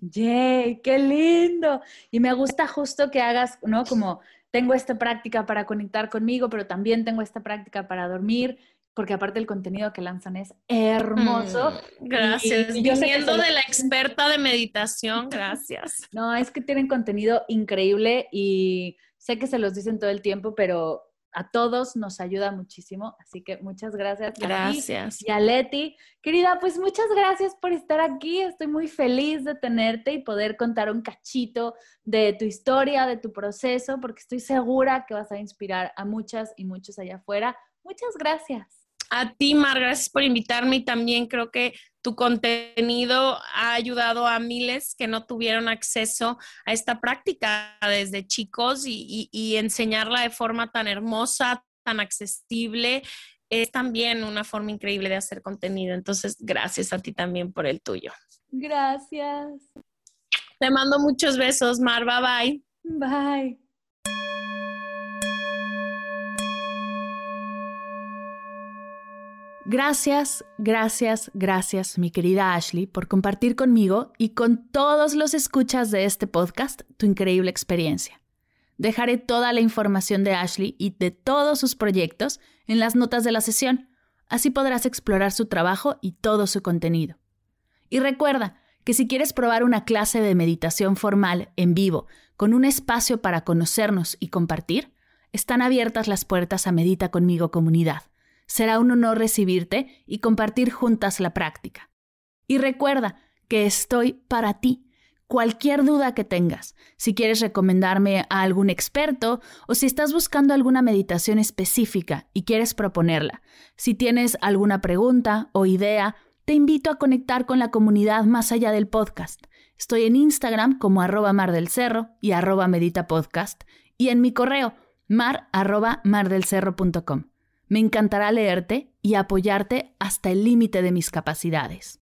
¡Yay! ¡Qué lindo! Y me gusta justo que hagas, ¿no? Como tengo esta práctica para conectar conmigo, pero también tengo esta práctica para dormir porque aparte el contenido que lanzan es hermoso. Mm, gracias. Y, yo Viniendo de la experta de meditación, gracias. No, es que tienen contenido increíble y sé que se los dicen todo el tiempo, pero a todos nos ayuda muchísimo. Así que muchas gracias. Gracias. y a Leti. Querida, pues muchas gracias por estar aquí. Estoy muy feliz de tenerte y poder contar un cachito de tu historia, de tu proceso, porque estoy segura que vas a inspirar a muchas y muchos allá afuera. Muchas gracias. A ti, Mar, gracias por invitarme y también creo que tu contenido ha ayudado a miles que no tuvieron acceso a esta práctica desde chicos y, enseñarla de forma tan hermosa, tan accesible. Es también una forma increíble de hacer contenido. Entonces, gracias a ti también por el tuyo. Gracias. Te mando muchos besos, Mar. Bye bye. Bye. Gracias, gracias, gracias, mi querida Ashley, por compartir conmigo y con todos los escuchas de este podcast tu increíble experiencia. Dejaré toda la información de Ashley y de todos sus proyectos en las notas de la sesión. Así podrás explorar su trabajo y todo su contenido. Y recuerda que si quieres probar una clase de meditación formal en vivo con un espacio para conocernos y compartir, están abiertas las puertas a Medita conmigo comunidad Será un honor recibirte y compartir juntas la práctica. Y recuerda que estoy para ti. Cualquier duda que tengas, si quieres recomendarme a algún experto o si estás buscando alguna meditación específica y quieres proponerla, si tienes alguna pregunta o idea, te invito a conectar con la comunidad más allá del podcast. Estoy en Instagram como arroba mar del cerro y arroba medita podcast y en mi correo mar arroba mardelcerro.com. Me encantará leerte y apoyarte hasta el límite de mis capacidades.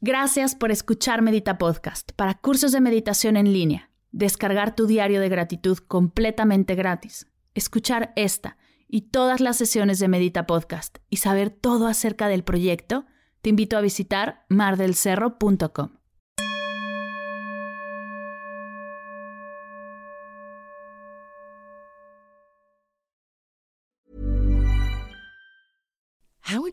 Gracias por escuchar Medita Podcast para cursos de meditación en línea, descargar tu diario de gratitud completamente gratis, escuchar esta y todas las sesiones de Medita Podcast y saber todo acerca del proyecto, te invito a visitar mardelcerro.com.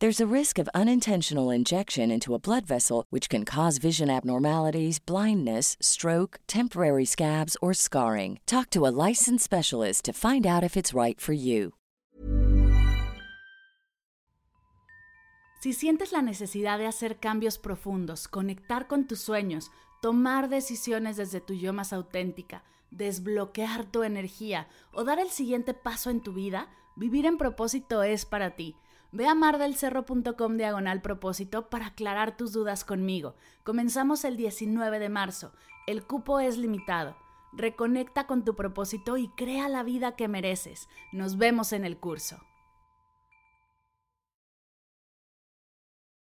There's a risk of unintentional injection into a blood vessel, which can cause vision abnormalities, blindness, stroke, temporary scabs, or scarring. Talk to a licensed specialist to find out if it's right for you. Si sientes la necesidad de hacer cambios profundos, conectar con tus sueños, tomar decisiones desde tu yo más auténtica, desbloquear tu energía o dar el siguiente paso en tu vida, vivir en propósito es para ti. Ve a mardelcerro.com diagonal propósito para aclarar tus dudas conmigo. Comenzamos el 19 de marzo. El cupo es limitado. Reconecta con tu propósito y crea la vida que mereces. Nos vemos en el curso.